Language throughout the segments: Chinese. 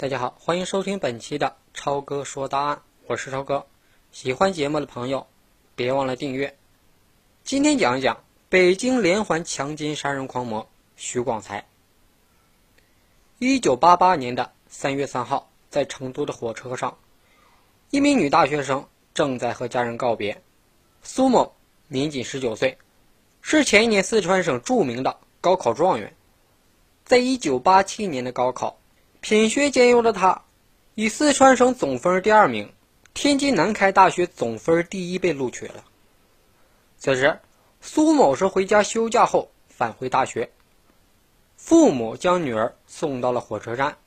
大家好，欢迎收听本期的超哥说答案，我是超哥。喜欢节目的朋友，别忘了订阅。今天讲一讲北京连环强奸杀人狂魔徐广才。一九八八年的三月三号，在成都的火车上，一名女大学生正在和家人告别。苏某年仅十九岁，是前一年四川省著名的高考状元。在一九八七年的高考。品学兼优的他，以四川省总分第二名、天津南开大学总分第一被录取了。此时，苏某是回家休假后返回大学，父母将女儿送到了火车站，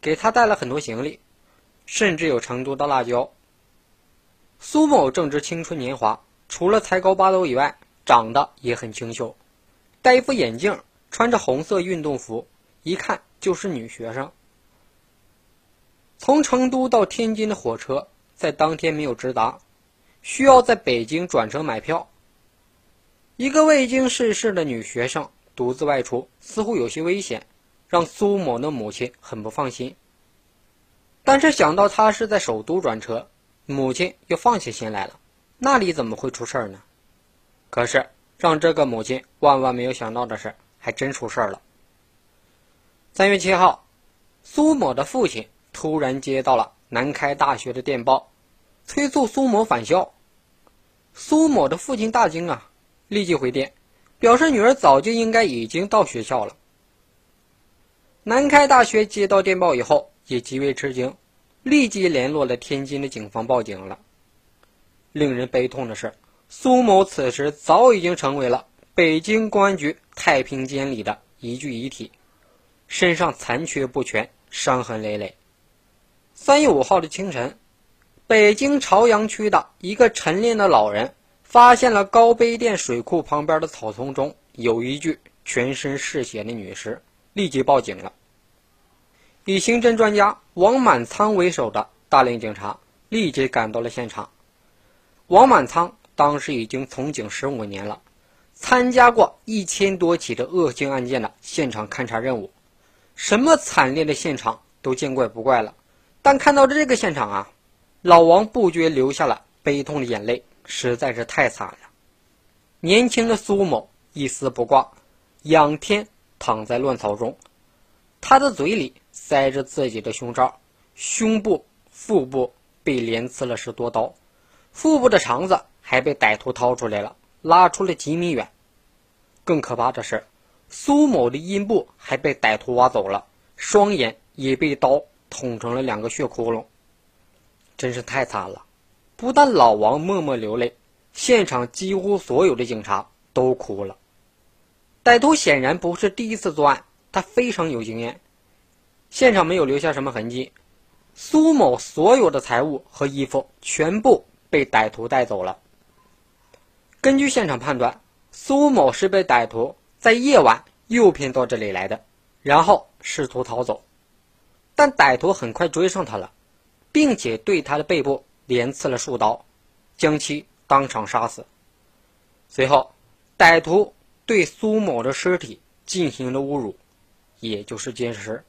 给她带了很多行李，甚至有成都的辣椒。苏某正值青春年华，除了才高八斗以外，长得也很清秀，戴一副眼镜，穿着红色运动服，一看就是女学生。从成都到天津的火车在当天没有直达，需要在北京转车买票。一个未经世事的女学生独自外出，似乎有些危险，让苏某的母亲很不放心。但是想到她是在首都转车，母亲又放下心来了。那里怎么会出事儿呢？可是让这个母亲万万没有想到的是，还真出事儿了。三月七号，苏某的父亲。突然接到了南开大学的电报，催促苏某返校。苏某的父亲大惊啊，立即回电，表示女儿早就应该已经到学校了。南开大学接到电报以后也极为吃惊，立即联络了天津的警方报警了。令人悲痛的是，苏某此时早已经成为了北京公安局太平间里的一具遗体，身上残缺不全，伤痕累累。三月五号的清晨，北京朝阳区的一个晨练的老人发现了高碑店水库旁边的草丛中有一具全身是血的女尸，立即报警了。以刑侦专家王满仓为首的大连警察立即赶到了现场。王满仓当时已经从警十五年了，参加过一千多起的恶性案件的现场勘查任务，什么惨烈的现场都见怪不怪了。但看到这个现场啊，老王不觉流下了悲痛的眼泪，实在是太惨了。年轻的苏某一丝不挂，仰天躺在乱草中，他的嘴里塞着自己的胸罩，胸部、腹部被连刺了十多刀，腹部的肠子还被歹徒掏出来了，拉出了几米远。更可怕的是，苏某的阴部还被歹徒挖走了，双眼也被刀。捅成了两个血窟窿，真是太惨了。不但老王默默流泪，现场几乎所有的警察都哭了。歹徒显然不是第一次作案，他非常有经验。现场没有留下什么痕迹，苏某所有的财物和衣服全部被歹徒带走了。根据现场判断，苏某是被歹徒在夜晚诱骗到这里来的，然后试图逃走。但歹徒很快追上他了，并且对他的背部连刺了数刀，将其当场杀死。随后，歹徒对苏某的尸体进行了侮辱，也就是奸尸。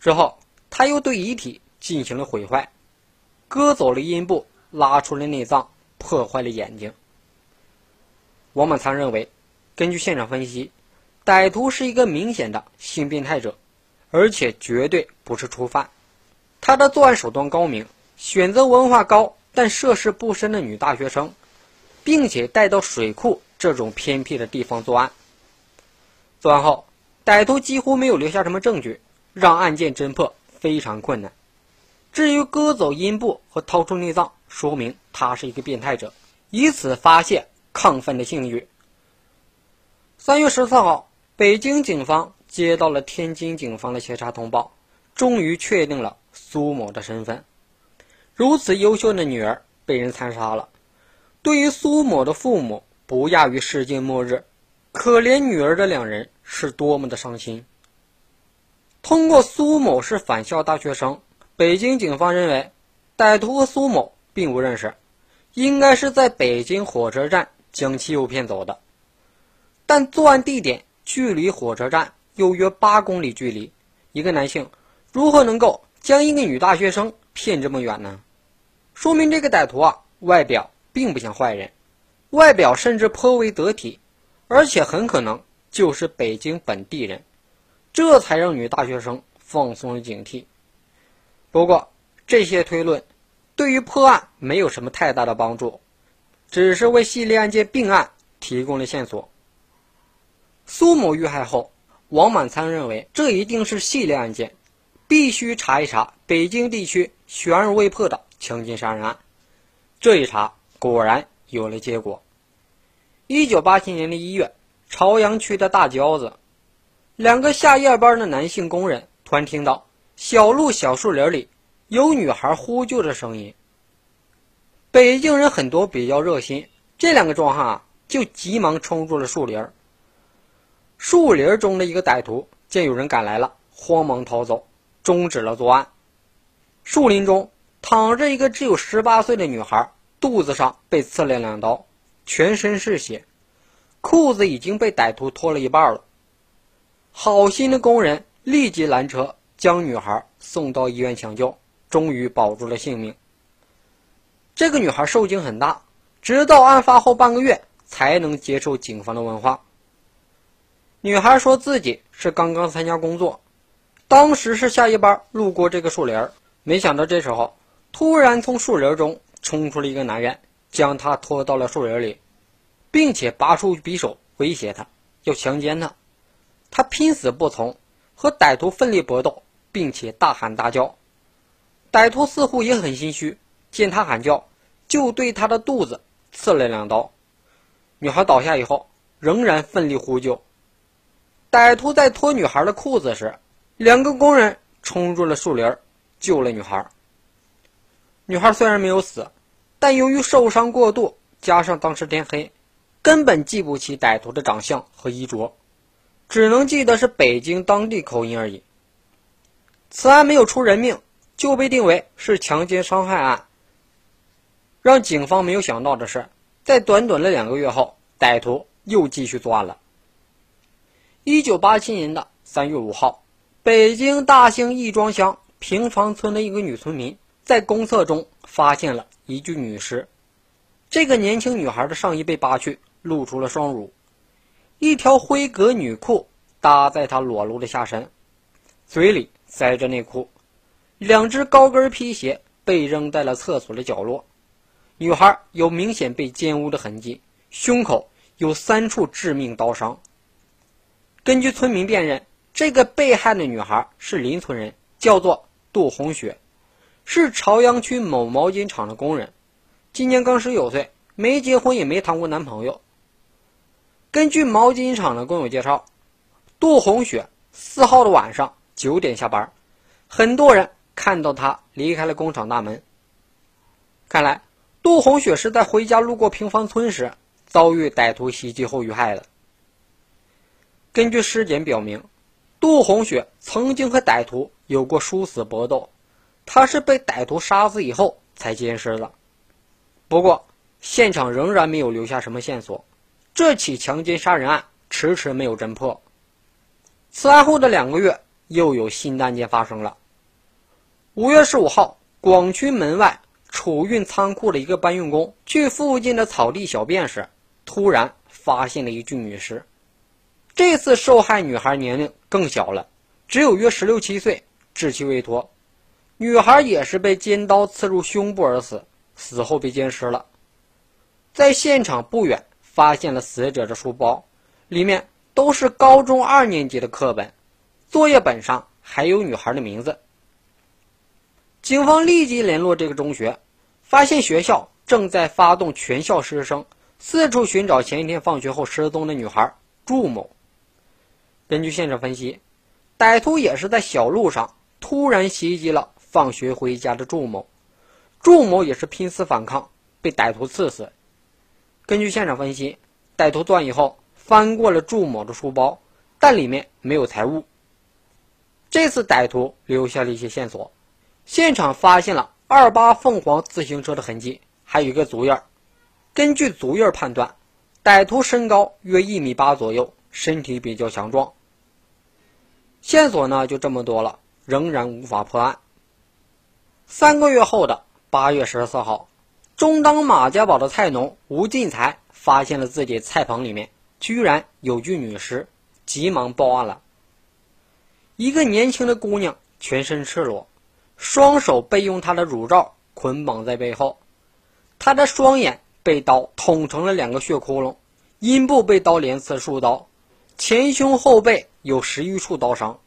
之后，他又对遗体进行了毁坏，割走了阴部，拉出了内脏，破坏了眼睛。王满仓认为，根据现场分析，歹徒是一个明显的性变态者。而且绝对不是初犯，他的作案手段高明，选择文化高但涉世不深的女大学生，并且带到水库这种偏僻的地方作案。作案后，歹徒几乎没有留下什么证据，让案件侦破非常困难。至于割走阴部和掏出内脏，说明他是一个变态者，以此发泄亢奋的性欲。三月十四号，北京警方。接到了天津警方的协查通报，终于确定了苏某的身份。如此优秀的女儿被人残杀了，对于苏某的父母不亚于世界末日。可怜女儿的两人是多么的伤心。通过苏某是返校大学生，北京警方认为歹徒和苏某并不认识，应该是在北京火车站将其诱骗走的。但作案地点距离火车站。有约八公里距离，一个男性如何能够将一个女大学生骗这么远呢？说明这个歹徒啊，外表并不像坏人，外表甚至颇为得体，而且很可能就是北京本地人，这才让女大学生放松了警惕。不过，这些推论对于破案没有什么太大的帮助，只是为系列案件并案提供了线索。苏某遇害后，王满仓认为这一定是系列案件，必须查一查北京地区悬而未破的强奸杀人案。这一查，果然有了结果。一九八七年的一月，朝阳区的大郊子，两个下夜班的男性工人突然听到。小路小树林里有女孩呼救的声音。北京人很多比较热心，这两个壮汉啊就急忙冲入了树林。树林中的一个歹徒见有人赶来了，慌忙逃走，终止了作案。树林中躺着一个只有十八岁的女孩，肚子上被刺了两刀，全身是血，裤子已经被歹徒脱了一半了。好心的工人立即拦车。将女孩送到医院抢救，终于保住了性命。这个女孩受惊很大，直到案发后半个月才能接受警方的问话。女孩说自己是刚刚参加工作，当时是下夜班，路过这个树林儿没想到这时候突然从树林中冲出了一个男人，将她拖到了树林里，并且拔出匕首威胁她，要强奸她。她拼死不从，和歹徒奋力搏斗。并且大喊大叫，歹徒似乎也很心虚，见他喊叫，就对他的肚子刺了两刀。女孩倒下以后，仍然奋力呼救。歹徒在脱女孩的裤子时，两个工人冲入了树林，救了女孩。女孩虽然没有死，但由于受伤过度，加上当时天黑，根本记不起歹徒的长相和衣着，只能记得是北京当地口音而已。此案没有出人命，就被定为是强奸伤害案。让警方没有想到的是，在短短的两个月后，歹徒又继续作案了。一九八七年的三月五号，北京大兴义庄乡平房村的一个女村民在公厕中发现了一具女尸。这个年轻女孩的上衣被扒去，露出了双乳，一条灰格女裤搭在她裸露的下身，嘴里。塞着内裤，两只高跟皮鞋被扔在了厕所的角落。女孩有明显被奸污的痕迹，胸口有三处致命刀伤。根据村民辨认，这个被害的女孩是邻村人，叫做杜红雪，是朝阳区某毛巾厂的工人，今年刚十九岁，没结婚也没谈过男朋友。根据毛巾厂的工友介绍，杜红雪四号的晚上。九点下班，很多人看到他离开了工厂大门。看来杜红雪是在回家路过平房村时遭遇歹徒袭击后遇害的。根据尸检表明，杜红雪曾经和歹徒有过殊死搏斗，她是被歹徒杀死以后才奸尸的。不过现场仍然没有留下什么线索，这起强奸杀人案迟迟没有侦破。此案后的两个月。又有新案件发生了。五月十五号，广渠门外储运仓库的一个搬运工去附近的草地小便时，突然发现了一具女尸。这次受害女孩年龄更小了，只有约十六七岁，稚气未脱。女孩也是被尖刀刺入胸部而死，死后被奸尸了。在现场不远发现了死者的书包，里面都是高中二年级的课本。作业本上还有女孩的名字。警方立即联络这个中学，发现学校正在发动全校师生四处寻找前一天放学后失踪的女孩祝某。根据现场分析，歹徒也是在小路上突然袭击了放学回家的祝某，祝某也是拼死反抗，被歹徒刺死。根据现场分析，歹徒作案以后翻过了祝某的书包，但里面没有财物。这次歹徒留下了一些线索，现场发现了二八凤凰自行车的痕迹，还有一个足印。根据足印判断，歹徒身高约一米八左右，身体比较强壮。线索呢就这么多了，仍然无法破案。三个月后的八月十四号，中当马家堡的菜农吴进才发现了自己菜棚里面居然有具女尸，急忙报案了。一个年轻的姑娘，全身赤裸，双手被用她的乳罩捆绑在背后，她的双眼被刀捅成了两个血窟窿，阴部被刀连刺数刀，前胸后背有十余处刀伤。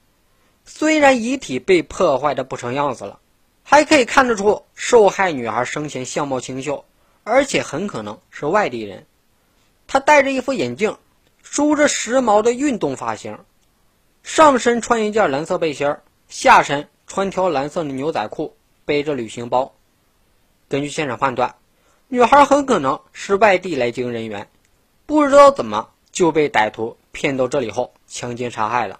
虽然遗体被破坏的不成样子了。还可以看得出，受害女孩生前相貌清秀，而且很可能是外地人。她戴着一副眼镜，梳着时髦的运动发型，上身穿一件蓝色背心下身穿条蓝色的牛仔裤，背着旅行包。根据现场判断，女孩很可能是外地来京人员，不知道怎么就被歹徒骗到这里后强奸杀害了。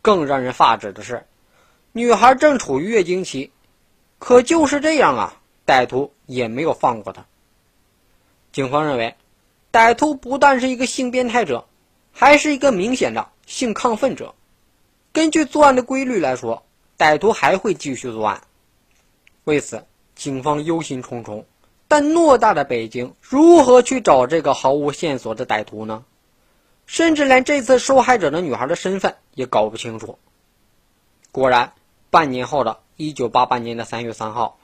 更让人发指的是。女孩正处于月经期，可就是这样啊，歹徒也没有放过她。警方认为，歹徒不但是一个性变态者，还是一个明显的性亢奋者。根据作案的规律来说，歹徒还会继续作案。为此，警方忧心忡忡。但偌大的北京，如何去找这个毫无线索的歹徒呢？甚至连这次受害者的女孩的身份也搞不清楚。果然。半年后的1988年的3月3号，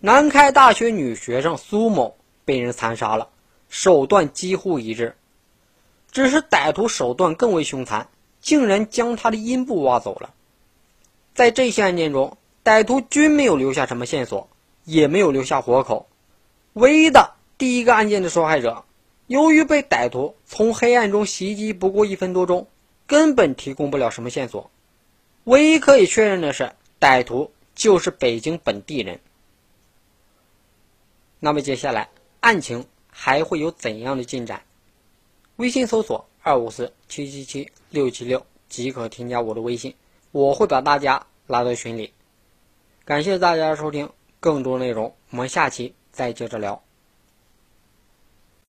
南开大学女学生苏某被人残杀了，手段几乎一致，只是歹徒手段更为凶残，竟然将她的阴部挖走了。在这些案件中，歹徒均没有留下什么线索，也没有留下活口。唯一的第一个案件的受害者，由于被歹徒从黑暗中袭击不过一分多钟，根本提供不了什么线索。唯一可以确认的是，歹徒就是北京本地人。那么接下来案情还会有怎样的进展？微信搜索二五四七七七六七六即可添加我的微信，我会把大家拉到群里。感谢大家的收听，更多内容我们下期再接着聊。